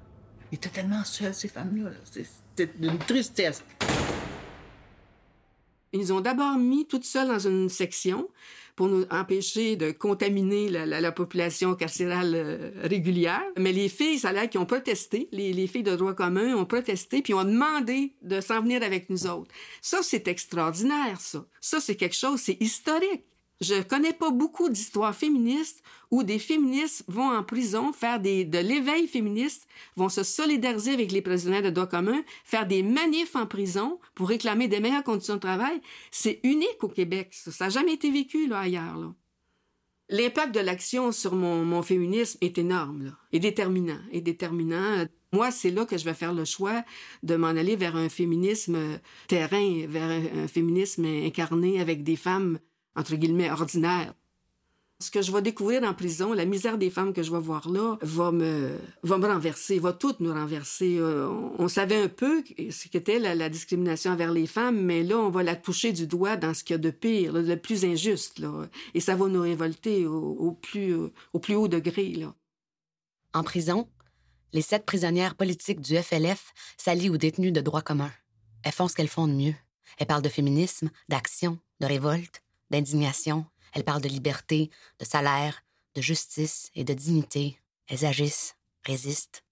Ils étaient tellement seuls, ces femmes-là, là. C'était une tristesse.「Ils ont d'abord mis toutes seules dans une section pour nous empêcher de contaminer la, la, la population carcérale euh, régulière. Mais les filles, ça a qu'ils ont protesté. Les, les, filles de droit commun ont protesté, puis ont demandé de s'en venir avec nous autres. Ça, c'est extraordinaire, ça. Ça, c'est quelque chose, c'est historique. Je connais pas beaucoup d'histoires féministes où des féministes vont en prison faire des, de l'éveil féministe, vont se solidariser avec les prisonniers de droit commun, faire des manifs en prison pour réclamer des meilleures conditions de travail. C'est unique au Québec. Ça n'a jamais été vécu là, ailleurs. L'impact de l'action sur mon, féminisme est énorme et déterminant. Et déterminant. Moi, c'est là que je vais faire le choix de m'en aller vers un féminisme terrain, vers un féminisme incarné avec des femmes entre guillemets, ordinaire. Ce que je vais découvrir en prison, la misère des femmes que je vais voir là, va me, va me renverser, va toutes nous renverser. Euh, on, savait un peu ce qu'était la, la, discrimination envers les femmes, mais là, on va la toucher du doigt dans ce qu'il y a de pire, le plus injuste. Et ça va nous révolter au, plus, au plus haut degré. En prison, les sept prisonnières politiques du FLF s'allient aux détenus de droit commun. Elles font ce qu'elles font de mieux. Elles parlent de féminisme, d'action, de révolte, d'indignation, elles parlent de liberté, de salaire, de justice et de dignité. Elles agissent, résistent,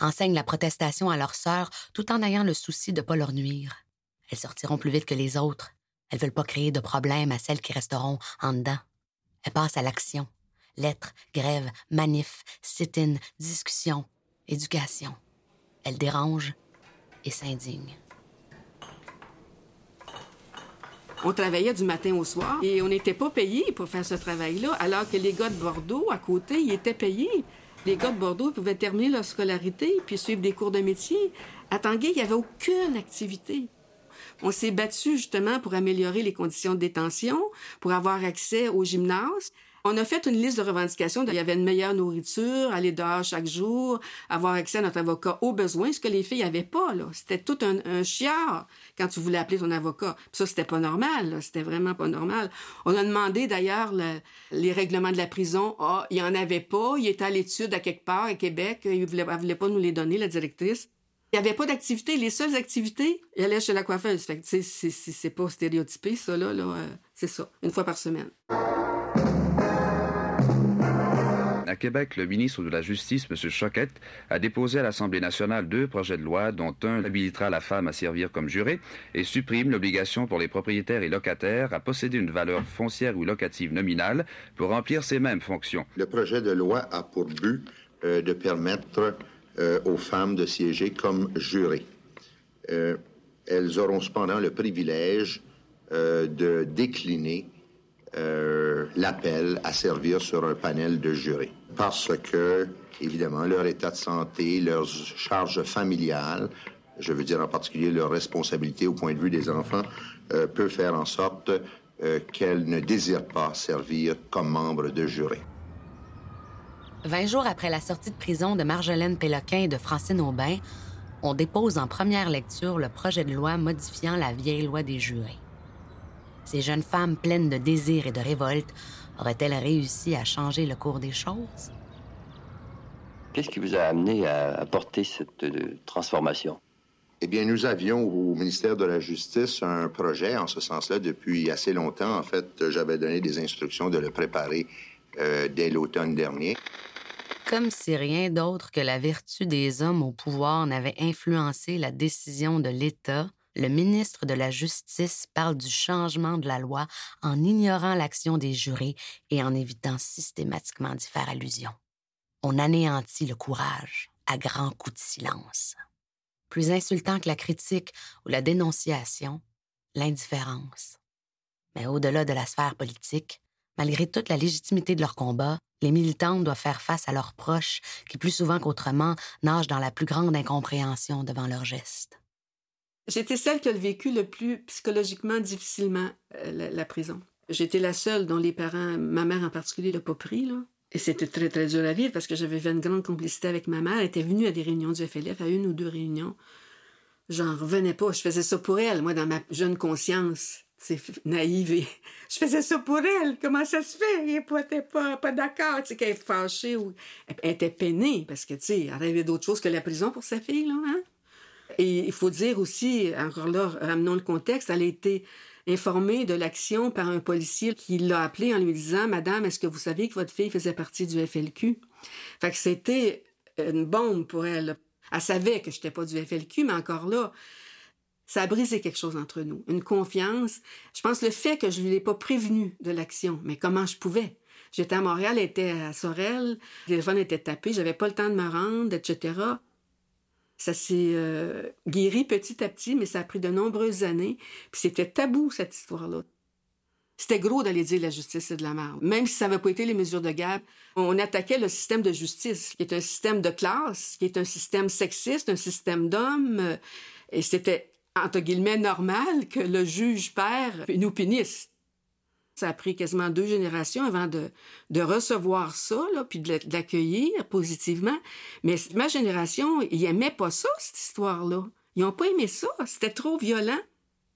enseignent la protestation à leurs sœurs tout en ayant le souci de ne pas leur nuire. Elles sortiront plus vite que les autres. Elles veulent pas créer de problèmes à celles qui resteront en dedans. Elles passent à l'action. Lettres, grèves, manifs, sit-in, discussions, éducation. Elles dérangent et s'indignent. On travaillait du matin au soir et on n'était pas payés pour faire ce travail-là, alors que les gars de Bordeaux, à côté, ils étaient payés. Les gars de Bordeaux pouvaient terminer leur scolarité puis suivre des cours de métier. À Tanguay, il n'y avait aucune activité. On s'est battu justement pour améliorer les conditions de détention, pour avoir accès au gymnase. On a fait une liste de revendications. Il y avait une meilleure nourriture, aller dehors chaque jour, avoir accès à notre avocat au besoin, ce que les filles n'avaient pas. C'était tout un, un chiard quand tu voulais appeler ton avocat. Puis ça, c'était pas normal. C'était vraiment pas normal. On a demandé d'ailleurs le, les règlements de la prison. Ah, il y en avait pas. Il était à l'étude à quelque part à Québec. Il voulait, elle voulait pas nous les donner, la directrice. Il n'y avait pas d'activité. Les seules activités, il allait chez la coiffeuse. Fait que, c'est pas stéréotypé, ça, là. là euh, c'est ça, une fois par semaine. À Québec, le ministre de la Justice, M. Choquette, a déposé à l'Assemblée nationale deux projets de loi, dont un habilitera la femme à servir comme juré et supprime l'obligation pour les propriétaires et locataires à posséder une valeur foncière ou locative nominale pour remplir ces mêmes fonctions. Le projet de loi a pour but euh, de permettre euh, aux femmes de siéger comme jurées. Euh, elles auront cependant le privilège de décliner l'appel à servir sur un panel de jurés. Parce que, évidemment, leur état de santé, leurs charges familiales, je veux dire en particulier leur responsabilité au point de vue des enfants, euh, peut faire en sorte euh, qu'elles ne désirent pas servir comme membres de jurés. Vingt jours après la sortie de prison de Marjolaine Péloquin et de Francine Aubin, on dépose en première lecture le projet de loi modifiant la vieille loi des jurés. Ces jeunes femmes pleines de désir et de révolte auraient-elles réussi à changer le cours des choses? Qu'est-ce qui vous a amené à apporter cette euh, transformation? Eh bien, nous avions au ministère de la Justice un projet en ce sens-là depuis assez longtemps. En fait, j'avais donné des instructions de le préparer euh, dès l'automne dernier. Comme si rien d'autre que la vertu des hommes au pouvoir n'avait influencé la décision de l'État, le ministre de la Justice parle du changement de la loi en ignorant l'action des jurés et en évitant systématiquement d'y faire allusion. On anéantit le courage à grands coups de silence. Plus insultant que la critique ou la dénonciation, l'indifférence. Mais au-delà de la sphère politique, malgré toute la légitimité de leur combat, les militantes doivent faire face à leurs proches qui, plus souvent qu'autrement, nagent dans la plus grande incompréhension devant leurs gestes. J'étais celle qui a vécu le plus psychologiquement difficilement euh, la, prison. J'étais la seule dont les parents, ma mère en particulier, l'a pas pris, là. Et c'était très, très dur à vivre parce que j'avais une grande complicité avec ma mère. Elle était venue à des réunions du FLF, à une ou deux réunions. J'en revenais pas. Je faisais ça pour elle, moi, dans ma jeune conscience. C'est naïve je faisais ça pour elle. Comment ça se fait? Elle n'était pas, pas d'accord, tu sais, qu'elle fâchée ou elle était peinée parce que, tu sais, elle rêvait d'autre chose que la prison pour sa fille, là, hein? Et il faut dire aussi, encore là, ramenons le contexte, elle a été informée de l'action par un policier qui l'a appelée en lui disant Madame, est-ce que vous savez que votre fille faisait partie du FLQ Fait que c'était une bombe pour elle. Elle savait que je n'étais pas du FLQ, mais encore là, ça a brisé quelque chose entre nous, une confiance. Je pense le fait que je ne l'ai pas prévenu de l'action, mais comment je pouvais? J'étais à Montréal, elle était à Sorel, le téléphone était tapé, j'avais pas le temps de me rendre, etc. Ça s'est euh, guéri petit à petit, mais ça a pris de nombreuses années. Puis c'était tabou, cette histoire-là. C'était gros d'aller dire la justice, c'est de la merde. Même si ça n'avait pas été les mesures de guerre, on attaquait le système de justice, qui est un système de classe, qui est un système sexiste, un système d'hommes. Euh, et c'était, entre guillemets, normal que le juge père nous punisse. Ça a pris quasiment deux générations avant de, de recevoir ça, là, puis de l'accueillir positivement. Mais ma génération, ils n'aimaient pas ça, cette histoire-là. Ils n'ont pas aimé ça. C'était trop violent.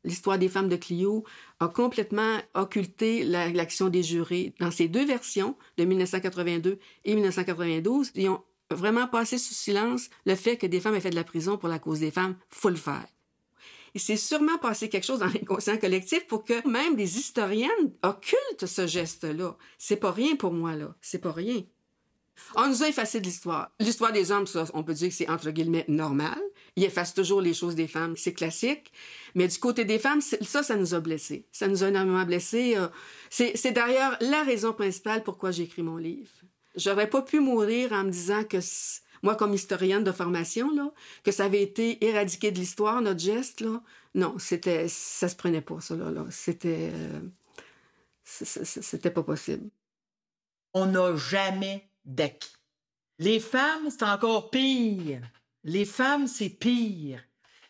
L'histoire des femmes de Clio a complètement occulté l'action des jurés dans ces deux versions de 1982 et 1992. Ils ont vraiment passé sous silence le fait que des femmes aient fait de la prison pour la cause des femmes. Faut le faire. Il s'est sûrement passé quelque chose dans l'inconscient collectif pour que même des historiennes occultent ce geste-là. C'est pas rien pour moi, là. C'est pas rien. On nous a effacé de l'histoire. L'histoire des hommes, ça, on peut dire que c'est entre guillemets normal. Ils effacent toujours les choses des femmes, c'est classique. Mais du côté des femmes, ça, ça nous a blessés. Ça nous a énormément blessés. Euh. C'est d'ailleurs la raison principale pourquoi j'ai écrit mon livre. J'aurais pas pu mourir en me disant que moi, comme historienne de formation, là, que ça avait été éradiqué de l'histoire, notre geste, là. Non, c'était, ça se prenait pas, ça, là. C'était, euh, c'était pas possible. On n'a jamais d'acquis. Les femmes, c'est encore pire. Les femmes, c'est pire.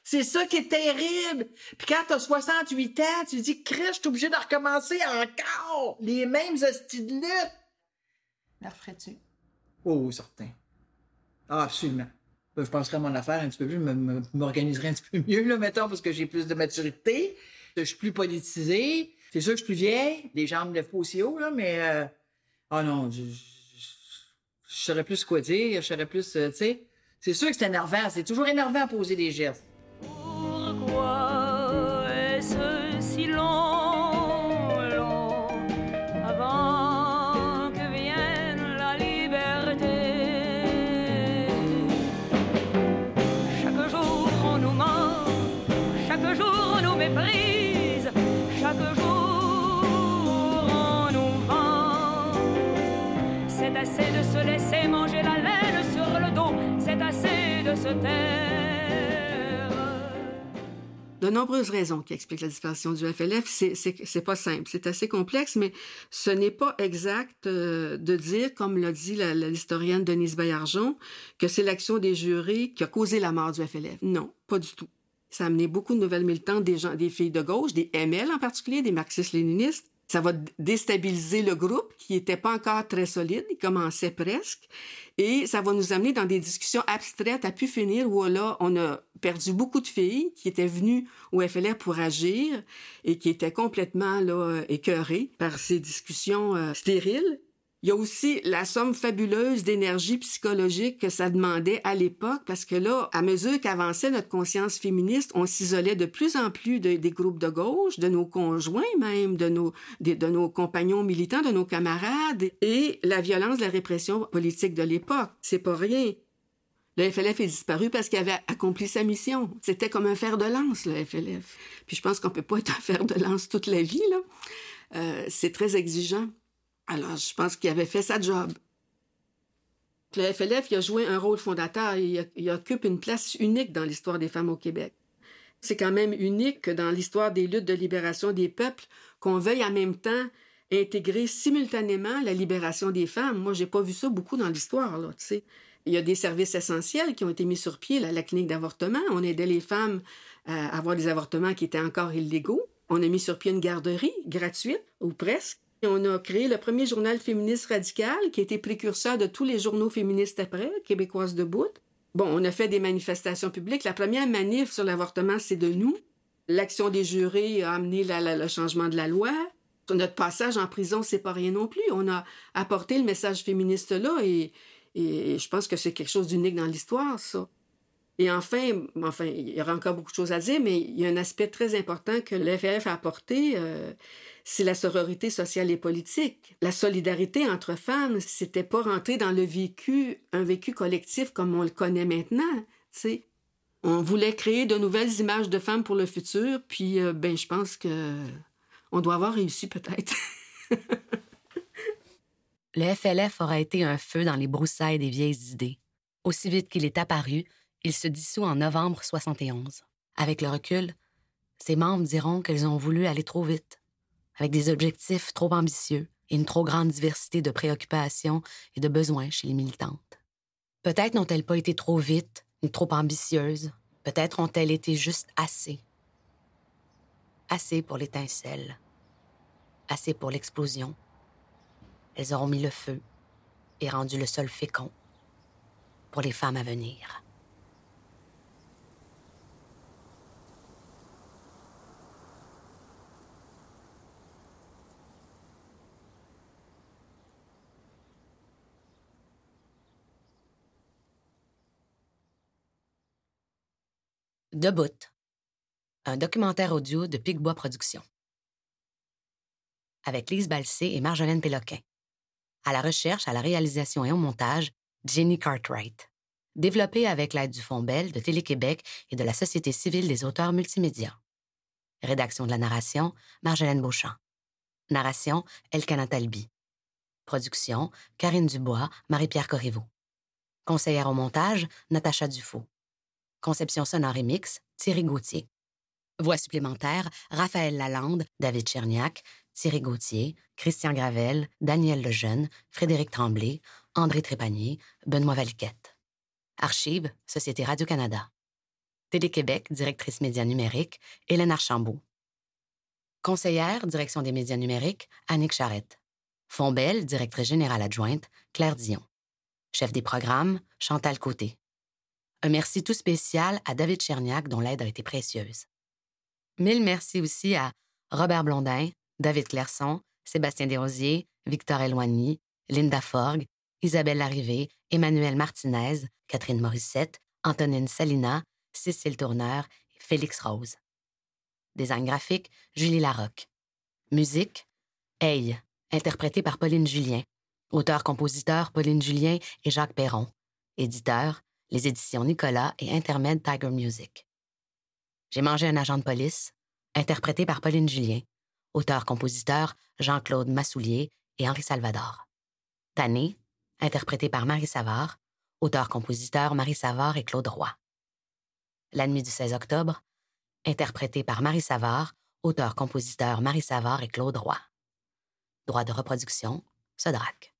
C'est ça qui est terrible. Puis quand t'as 68 ans, tu te dis, crèche, je suis obligé de recommencer encore les mêmes hosties de lutte. La referais-tu? Oh, certain. Ah, absolument. Ben, je penserais à mon affaire un petit peu plus, je m'organiserais un petit peu mieux, là, mettons, parce que j'ai plus de maturité. Je suis plus politisé. C'est sûr que je suis plus vieille. Les jambes me lèvent pas aussi haut, là, mais. Euh... Oh non, je, je, saurais plus quoi dire, je saurais plus. Euh, tu sais. C'est sûr que c'est énervant. C'est toujours énervant à poser des gestes. C'est assez de se laisser manger la laine sur le dos, c'est assez de se taire. De nombreuses raisons qui expliquent la disparition du FLF, c'est pas simple, c'est assez complexe, mais ce n'est pas exact euh, de dire, comme l'a dit l'historienne Denise Bayarjon, que c'est l'action des jurés qui a causé la mort du FLF. Non, pas du tout. Ça a amené beaucoup de nouvelles militantes, des gens, des filles de gauche, des ML en particulier, des marxistes-léninistes. Ça va déstabiliser le groupe qui n'était pas encore très solide, il commençait presque. Et ça va nous amener dans des discussions abstraites à pu finir où là, on a perdu beaucoup de filles qui étaient venues au FLR pour agir et qui étaient complètement là, écœurées par ces discussions euh, stériles. Il y a aussi la somme fabuleuse d'énergie psychologique que ça demandait à l'époque, parce que là, à mesure qu'avançait notre conscience féministe, on s'isolait de plus en plus des groupes de gauche, de nos conjoints même, de nos, de, nos compagnons militants, de nos camarades, et la violence la répression politique de l'époque. C'est pas rien. Le FLF est disparu parce qu'il avait accompli sa mission. C'était comme un fer de lance, le FLF. Puis je pense qu'on peut pas être un fer de lance toute la vie, là. Euh, c'est très exigeant. Alors, je pense qu'il avait fait sa job. Le FLF, il a joué un rôle fondateur. Il, il occupe une place unique dans l'histoire des femmes au Québec. C'est quand même unique que dans l'histoire des luttes de libération des peuples, qu'on veuille en même temps intégrer simultanément la libération des femmes. Moi, j'ai pas vu ça beaucoup dans l'histoire, tu. Il y a des services essentiels qui ont été mis sur pied, la clinique d'avortement. On aidait les femmes à avoir des avortements qui étaient encore illégaux. On a mis sur pied une garderie gratuite, ou presque. On a créé le premier journal féministe radical qui a été précurseur de tous les journaux féministes après, Québécoise debout. Bon, on a fait des manifestations publiques. La première manif sur l'avortement, c'est de nous. L'action des jurés a amené le changement de la loi. Notre passage en prison, c'est pas rien non plus. On a apporté le message féministe là et, et je pense que c'est quelque chose d'unique dans l'histoire, ça. Et enfin, enfin, il y aura encore beaucoup de choses à dire, mais il y a un aspect très important que l'FF a apporté, euh, c'est la sororité sociale et politique. La solidarité entre femmes, c'était pas rentrer dans le vécu, un vécu collectif comme on le connaît maintenant, tu sais. On voulait créer de nouvelles images de femmes pour le futur, puis euh, ben je pense que on doit avoir réussi peut-être. le FLF aura été un feu dans les broussailles des vieilles idées. Aussi vite qu'il est apparu, il se dissout en novembre 71. Avec le recul, ses membres diront qu'elles ont voulu aller trop vite, avec des objectifs trop ambitieux et une trop grande diversité de préoccupations et de besoins chez les militantes. Peut-être n'ont-elles pas été trop vite ni trop ambitieuses, peut-être ont-elles été juste assez. Assez pour l'étincelle, assez pour l'explosion. Elles auront mis le feu et rendu le sol fécond pour les femmes à venir. Debout, un documentaire audio de Picbois Productions. Avec Lise Balsé et Marjolaine Péloquin. À la recherche, à la réalisation et au montage, Jenny Cartwright. Développé avec l'aide du Fonds Bell, de Télé-Québec et de la Société civile des auteurs multimédia. Rédaction de la narration, Marjolaine Beauchamp. Narration, Elkana Talbi. Production, Karine Dubois, Marie-Pierre Corriveau. Conseillère au montage, Natacha Dufault. Conception sonore et mix, Thierry Gauthier. Voix supplémentaires, Raphaël Lalande, David Cherniak, Thierry Gauthier, Christian Gravel, Daniel Lejeune, Frédéric Tremblay, André Trépanier, Benoît Valiquette. Archives, Société Radio-Canada. Télé-Québec, directrice médias numériques, Hélène Archambault. Conseillère, direction des médias numériques, Annick Charrette. Fonbelle, directrice générale adjointe, Claire Dion. Chef des programmes, Chantal Côté. Un merci tout spécial à David Cherniak, dont l'aide a été précieuse. Mille merci aussi à Robert Blondin, David Clerson, Sébastien Desrosiers, Victor Eloigny, Linda Forgue, Isabelle Larrivée, Emmanuel Martinez, Catherine Morissette, Antonine Salina, Cécile Tourneur et Félix Rose. Design graphique, Julie Larocque. Musique, Hey, interprété par Pauline Julien. Auteur-compositeur Pauline Julien et Jacques Perron. Éditeur, les éditions Nicolas et Intermed Tiger Music. J'ai mangé un agent de police, interprété par Pauline Julien, auteur-compositeur Jean-Claude Massoulier et Henri Salvador. Tanné, interprété par Marie Savard, auteur-compositeur Marie Savard et Claude Roy. La nuit du 16 octobre, interprété par Marie Savard, auteur-compositeur Marie Savard et Claude Roy. Droit de reproduction, Sodrac.